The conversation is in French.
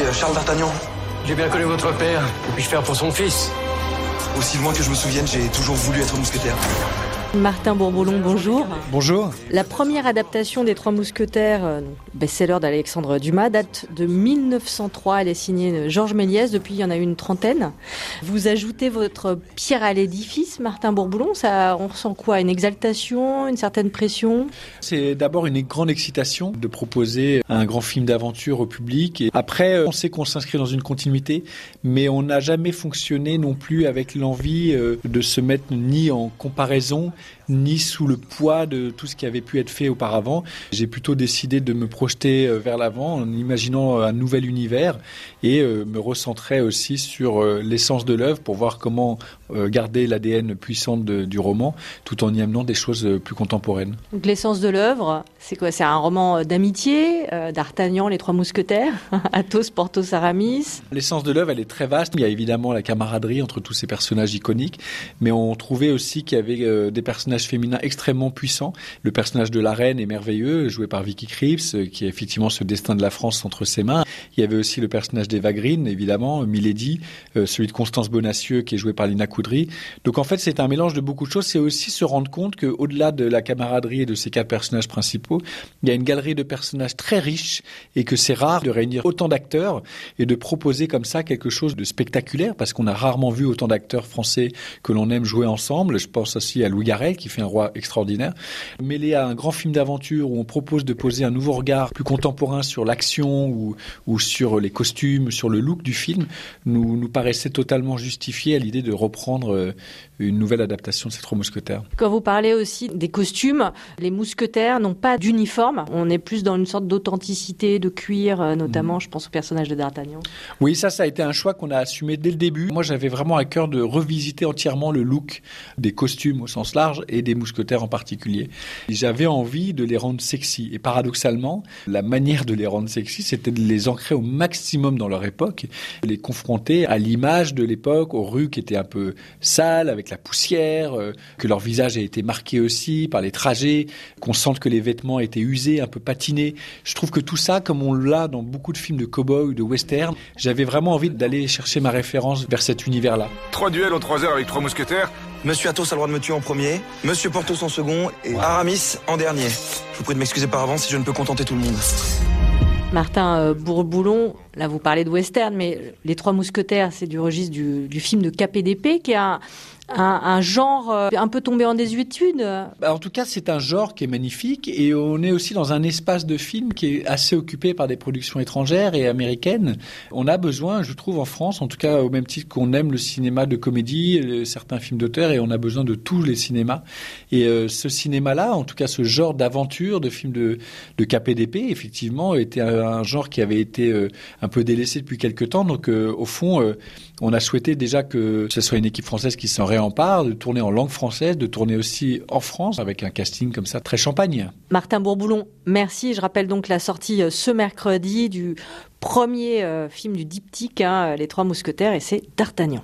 euh, Charles D'Artagnan. J'ai bien connu votre père. Que puis-je faire pour son fils? Aussi loin que je me souvienne, j'ai toujours voulu être mousquetaire. Martin Bourboulon, bonjour. Bonjour. La première adaptation des Trois Mousquetaires, euh, best-seller d'Alexandre Dumas, date de 1903. Elle est signée Georges Méliès. Depuis, il y en a eu une trentaine. Vous ajoutez votre pierre à l'édifice, Martin Bourboulon. Ça, on ressent quoi? Une exaltation, une certaine pression? C'est d'abord une grande excitation de proposer un grand film d'aventure au public. Et après, on sait qu'on s'inscrit dans une continuité, mais on n'a jamais fonctionné non plus avec l'envie euh, de se mettre ni en comparaison ni sous le poids de tout ce qui avait pu être fait auparavant. J'ai plutôt décidé de me projeter euh, vers l'avant en imaginant un nouvel univers et euh, me recentrer aussi sur euh, l'essence de l'œuvre pour voir comment garder l'ADN puissant du roman tout en y amenant des choses plus contemporaines. Donc l'essence de l'œuvre, c'est quoi? C'est un roman d'amitié, d'Artagnan, les trois mousquetaires, Athos, Porthos, Aramis? L'essence de l'œuvre, elle est très vaste. Il y a évidemment la camaraderie entre tous ces personnages iconiques, mais on trouvait aussi qu'il y avait des personnages féminins extrêmement puissants. Le personnage de la reine est merveilleux, joué par Vicky Krieps, qui a effectivement ce destin de la France entre ses mains. Il y avait aussi le personnage d'Eva Green, évidemment, Milady, euh, celui de Constance Bonacieux, qui est joué par Lina Coudry. Donc en fait, c'est un mélange de beaucoup de choses. C'est aussi se rendre compte qu'au-delà de la camaraderie et de ces quatre personnages principaux, il y a une galerie de personnages très riches et que c'est rare de réunir autant d'acteurs et de proposer comme ça quelque chose de spectaculaire parce qu'on a rarement vu autant d'acteurs français que l'on aime jouer ensemble. Je pense aussi à Louis Garrel qui fait un roi extraordinaire. Mêlé à un grand film d'aventure où on propose de poser un nouveau regard plus contemporain sur l'action ou, ou sur les costumes, sur le look du film, nous, nous paraissait totalement justifié à l'idée de reprendre euh, une nouvelle adaptation de ces trois mousquetaires. Quand vous parlez aussi des costumes, les mousquetaires n'ont pas d'uniforme. On est plus dans une sorte d'authenticité, de cuir, euh, notamment, mmh. je pense au personnage de D'Artagnan. Oui, ça, ça a été un choix qu'on a assumé dès le début. Moi, j'avais vraiment à cœur de revisiter entièrement le look des costumes au sens large et des mousquetaires en particulier. J'avais envie de les rendre sexy. Et paradoxalement, la manière de les rendre sexy, c'était de les ancrer au maximum dans leur époque, les confronter à l'image de l'époque, aux rues qui étaient un peu sales, avec la poussière, euh, que leur visage a été marqué aussi par les trajets, qu'on sente que les vêtements étaient usés, un peu patinés. Je trouve que tout ça, comme on l'a dans beaucoup de films de cow-boy de western, j'avais vraiment envie d'aller chercher ma référence vers cet univers-là. Trois duels en trois heures avec trois mousquetaires Monsieur Athos a le droit de me tuer en premier, Monsieur Porthos en second et Aramis en dernier. Je vous prie de m'excuser par avance si je ne peux contenter tout le monde. Martin euh, Bourboulon, là vous parlez de western, mais Les Trois Mousquetaires, c'est du registre du, du film de KPDP, qui a un, genre euh, un peu tombé en désuétude. Bah, en tout cas, c'est un genre qui est magnifique et on est aussi dans un espace de film qui est assez occupé par des productions étrangères et américaines. On a besoin, je trouve, en France, en tout cas au même titre qu'on aime le cinéma de comédie, certains films d'auteur, et on a besoin de tous les cinémas. Et euh, ce cinéma-là, en tout cas ce genre d'aventure, de film de, KPDP, effectivement, était un, genre qui avait été euh, un peu délaissé depuis quelques temps. Donc, au fond, on a souhaité déjà que ce soit une équipe française qui s'en réempare, de tourner en langue française, de tourner aussi en France avec un casting comme ça très champagne. Martin Bourboulon, merci. Je rappelle donc la sortie euh, ce mercredi du premier euh, film du diptyque, hein, Les Trois Mousquetaires, et c'est D'Artagnan.